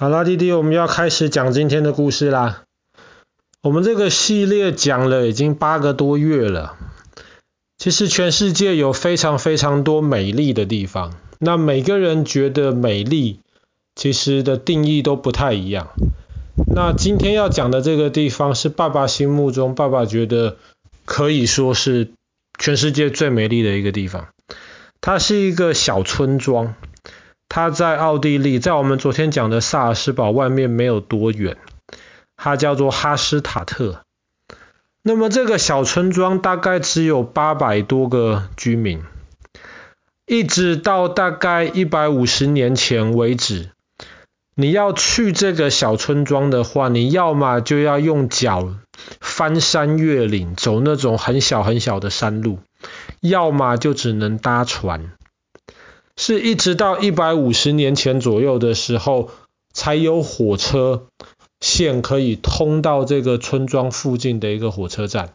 好啦，弟弟，我们要开始讲今天的故事啦。我们这个系列讲了已经八个多月了。其实全世界有非常非常多美丽的地方，那每个人觉得美丽，其实的定义都不太一样。那今天要讲的这个地方是爸爸心目中，爸爸觉得可以说是全世界最美丽的一个地方。它是一个小村庄。它在奥地利，在我们昨天讲的萨尔斯堡外面没有多远，它叫做哈施塔特。那么这个小村庄大概只有八百多个居民，一直到大概一百五十年前为止，你要去这个小村庄的话，你要么就要用脚翻山越岭，走那种很小很小的山路，要么就只能搭船。是一直到一百五十年前左右的时候，才有火车线可以通到这个村庄附近的一个火车站，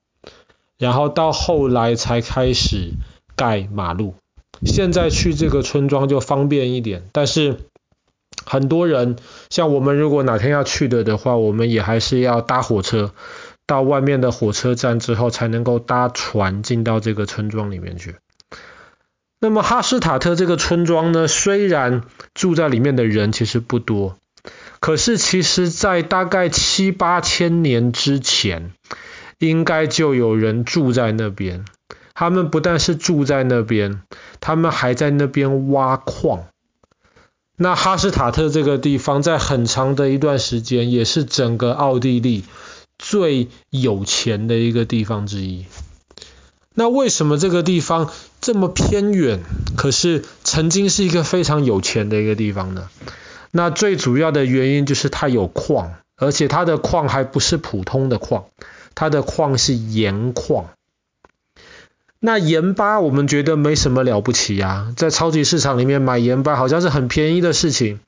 然后到后来才开始盖马路。现在去这个村庄就方便一点，但是很多人像我们如果哪天要去的的话，我们也还是要搭火车到外面的火车站之后，才能够搭船进到这个村庄里面去。那么哈斯塔特这个村庄呢，虽然住在里面的人其实不多，可是其实在大概七八千年之前，应该就有人住在那边。他们不但是住在那边，他们还在那边挖矿。那哈斯塔特这个地方，在很长的一段时间，也是整个奥地利最有钱的一个地方之一。那为什么这个地方这么偏远，可是曾经是一个非常有钱的一个地方呢？那最主要的原因就是它有矿，而且它的矿还不是普通的矿，它的矿是盐矿。那盐巴我们觉得没什么了不起啊，在超级市场里面买盐巴好像是很便宜的事情。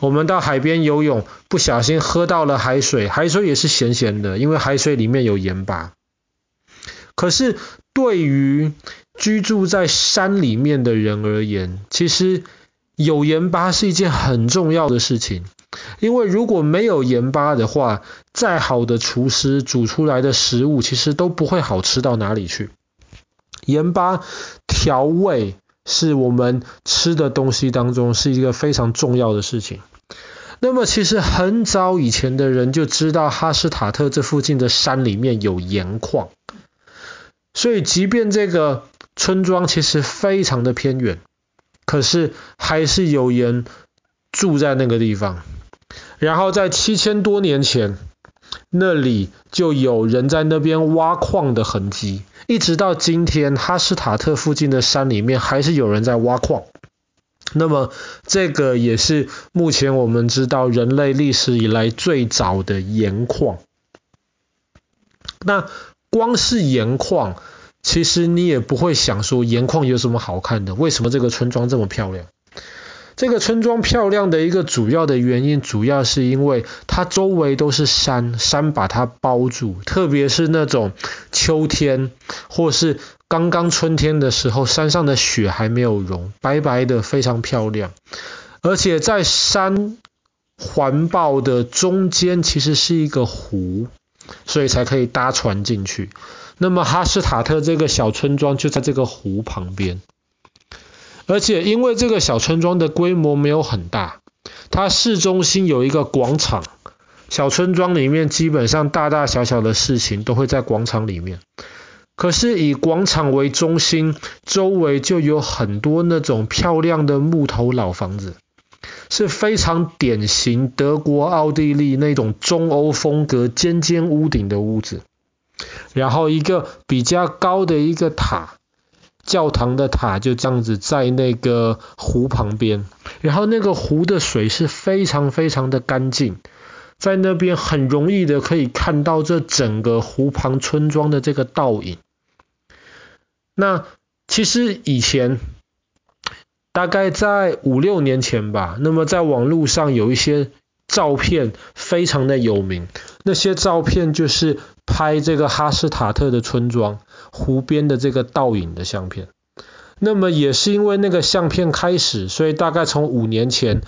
我们到海边游泳，不小心喝到了海水，海水也是咸咸的，因为海水里面有盐巴。可是对于居住在山里面的人而言，其实有盐巴是一件很重要的事情。因为如果没有盐巴的话，再好的厨师煮出来的食物其实都不会好吃到哪里去。盐巴调味是我们吃的东西当中是一个非常重要的事情。那么其实很早以前的人就知道哈施塔特这附近的山里面有盐矿。所以，即便这个村庄其实非常的偏远，可是还是有人住在那个地方。然后在七千多年前，那里就有人在那边挖矿的痕迹，一直到今天，哈斯塔特附近的山里面还是有人在挖矿。那么，这个也是目前我们知道人类历史以来最早的盐矿。那光是盐矿，其实你也不会想说盐矿有什么好看的？为什么这个村庄这么漂亮？这个村庄漂亮的一个主要的原因，主要是因为它周围都是山，山把它包住，特别是那种秋天或是刚刚春天的时候，山上的雪还没有融，白白的，非常漂亮。而且在山环抱的中间，其实是一个湖。所以才可以搭船进去。那么哈施塔特这个小村庄就在这个湖旁边，而且因为这个小村庄的规模没有很大，它市中心有一个广场，小村庄里面基本上大大小小的事情都会在广场里面。可是以广场为中心，周围就有很多那种漂亮的木头老房子。是非常典型德国、奥地利那种中欧风格尖尖屋顶的屋子，然后一个比较高的一个塔，教堂的塔就这样子在那个湖旁边，然后那个湖的水是非常非常的干净，在那边很容易的可以看到这整个湖旁村庄的这个倒影。那其实以前。大概在五六年前吧，那么在网络上有一些照片非常的有名，那些照片就是拍这个哈斯塔特的村庄湖边的这个倒影的相片。那么也是因为那个相片开始，所以大概从五年前，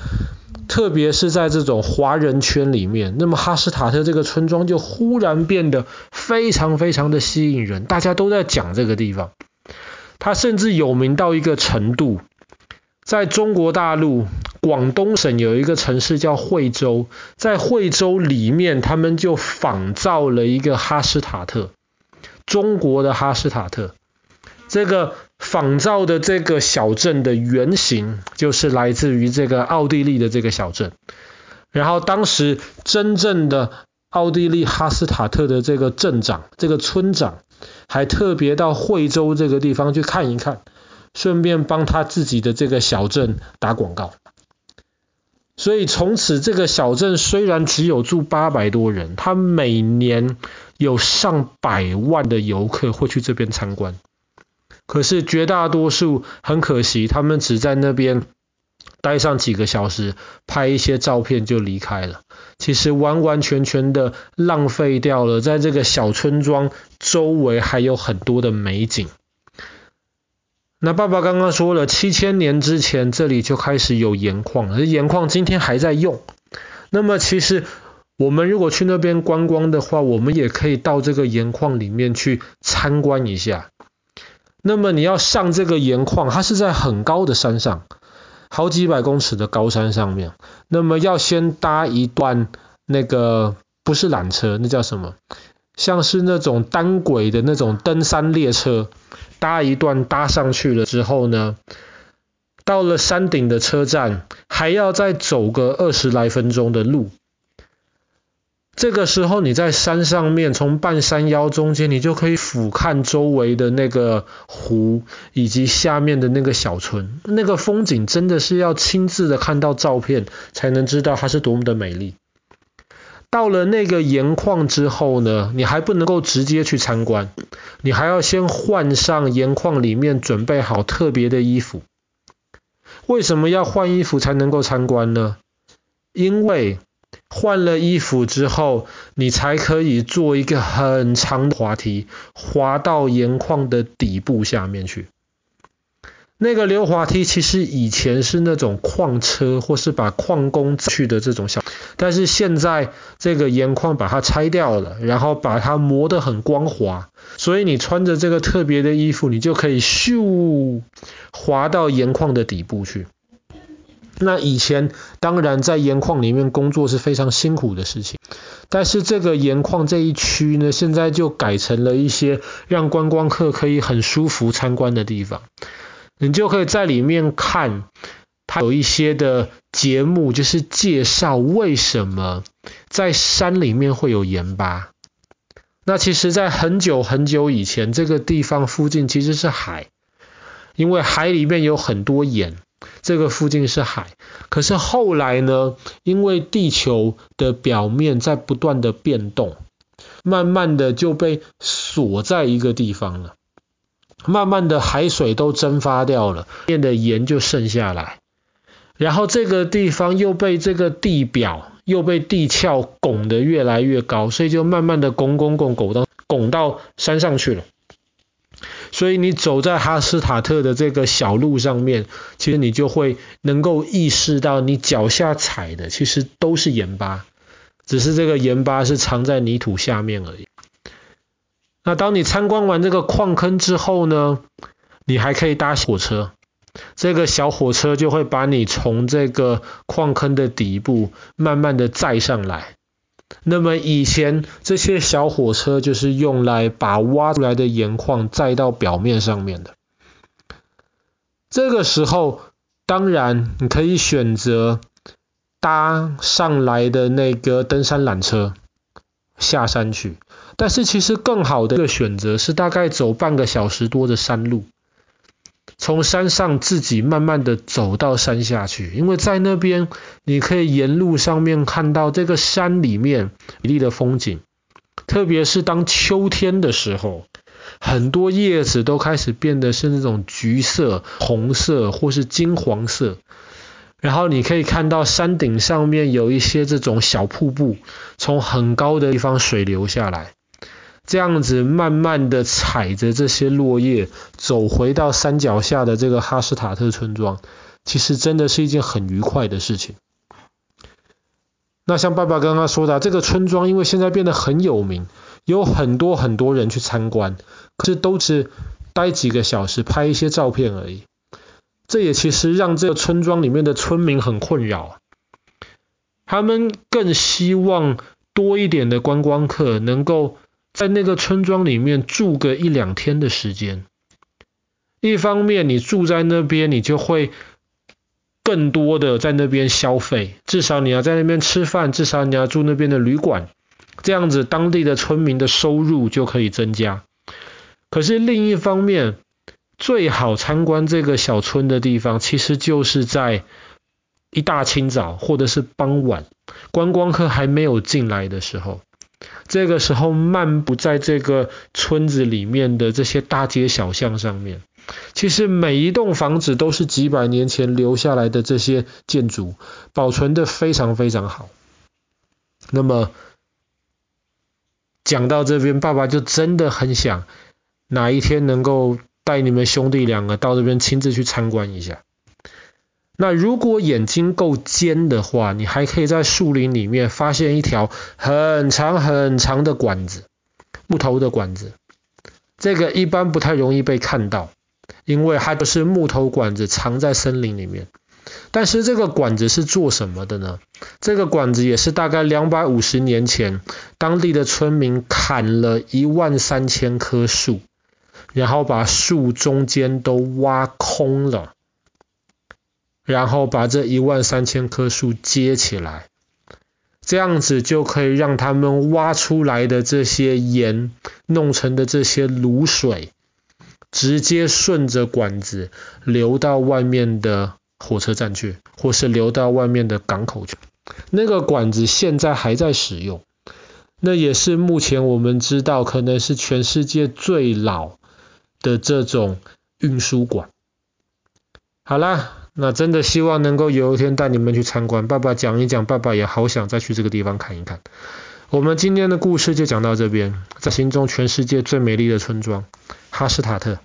特别是在这种华人圈里面，那么哈斯塔特这个村庄就忽然变得非常非常的吸引人，大家都在讲这个地方。它甚至有名到一个程度，在中国大陆广东省有一个城市叫惠州，在惠州里面，他们就仿造了一个哈斯塔特，中国的哈斯塔特。这个仿造的这个小镇的原型，就是来自于这个奥地利的这个小镇。然后当时真正的奥地利哈斯塔特的这个镇长，这个村长。还特别到惠州这个地方去看一看，顺便帮他自己的这个小镇打广告。所以从此这个小镇虽然只有住八百多人，他每年有上百万的游客会去这边参观。可是绝大多数很可惜，他们只在那边待上几个小时，拍一些照片就离开了。其实完完全全的浪费掉了，在这个小村庄周围还有很多的美景。那爸爸刚刚说了，七千年之前这里就开始有盐矿，而盐矿今天还在用。那么其实我们如果去那边观光的话，我们也可以到这个盐矿里面去参观一下。那么你要上这个盐矿，它是在很高的山上。好几百公尺的高山上面，那么要先搭一段那个不是缆车，那叫什么？像是那种单轨的那种登山列车，搭一段搭上去了之后呢，到了山顶的车站，还要再走个二十来分钟的路。这个时候你在山上面，从半山腰中间，你就可以俯瞰周围的那个湖，以及下面的那个小村，那个风景真的是要亲自的看到照片，才能知道它是多么的美丽。到了那个盐矿之后呢，你还不能够直接去参观，你还要先换上盐矿里面准备好特别的衣服。为什么要换衣服才能够参观呢？因为换了衣服之后，你才可以坐一个很长的滑梯，滑到盐矿的底部下面去。那个溜滑梯其实以前是那种矿车，或是把矿工去的这种小，但是现在这个盐矿把它拆掉了，然后把它磨得很光滑，所以你穿着这个特别的衣服，你就可以咻滑到盐矿的底部去。那以前当然在盐矿里面工作是非常辛苦的事情，但是这个盐矿这一区呢，现在就改成了一些让观光客可以很舒服参观的地方。你就可以在里面看，它有一些的节目，就是介绍为什么在山里面会有盐巴。那其实，在很久很久以前，这个地方附近其实是海，因为海里面有很多盐。这个附近是海，可是后来呢，因为地球的表面在不断的变动，慢慢的就被锁在一个地方了。慢慢的海水都蒸发掉了，变的盐就剩下来，然后这个地方又被这个地表又被地壳拱得越来越高，所以就慢慢的拱拱拱拱到拱到山上去了。所以你走在哈斯塔特的这个小路上面，其实你就会能够意识到，你脚下踩的其实都是盐巴，只是这个盐巴是藏在泥土下面而已。那当你参观完这个矿坑之后呢，你还可以搭火车，这个小火车就会把你从这个矿坑的底部慢慢的载上来。那么以前这些小火车就是用来把挖出来的盐矿载到表面上面的。这个时候，当然你可以选择搭上来的那个登山缆车下山去，但是其实更好的一个选择是大概走半个小时多的山路。从山上自己慢慢的走到山下去，因为在那边你可以沿路上面看到这个山里面美丽的风景，特别是当秋天的时候，很多叶子都开始变得是那种橘色、红色或是金黄色，然后你可以看到山顶上面有一些这种小瀑布，从很高的地方水流下来。这样子慢慢的踩着这些落叶走回到山脚下的这个哈斯塔特村庄，其实真的是一件很愉快的事情。那像爸爸刚刚说的，这个村庄因为现在变得很有名，有很多很多人去参观，可是都是待几个小时，拍一些照片而已。这也其实让这个村庄里面的村民很困扰，他们更希望多一点的观光客能够在那个村庄里面住个一两天的时间。一方面，你住在那边，你就会更多的在那边消费，至少你要在那边吃饭，至少你要住那边的旅馆，这样子当地的村民的收入就可以增加。可是另一方面，最好参观这个小村的地方，其实就是在一大清早或者是傍晚，观光客还没有进来的时候。这个时候漫步在这个村子里面的这些大街小巷上面，其实每一栋房子都是几百年前留下来的这些建筑，保存得非常非常好。那么讲到这边，爸爸就真的很想哪一天能够带你们兄弟两个到这边亲自去参观一下。那如果眼睛够尖的话，你还可以在树林里面发现一条很长很长的管子，木头的管子。这个一般不太容易被看到，因为它就是木头管子藏在森林里面。但是这个管子是做什么的呢？这个管子也是大概两百五十年前，当地的村民砍了一万三千棵树，然后把树中间都挖空了。然后把这一万三千棵树接起来，这样子就可以让他们挖出来的这些盐弄成的这些卤水，直接顺着管子流到外面的火车站去，或是流到外面的港口去。那个管子现在还在使用，那也是目前我们知道可能是全世界最老的这种运输馆。好啦。那真的希望能够有一天带你们去参观，爸爸讲一讲，爸爸也好想再去这个地方看一看。我们今天的故事就讲到这边，在心中全世界最美丽的村庄——哈斯塔特。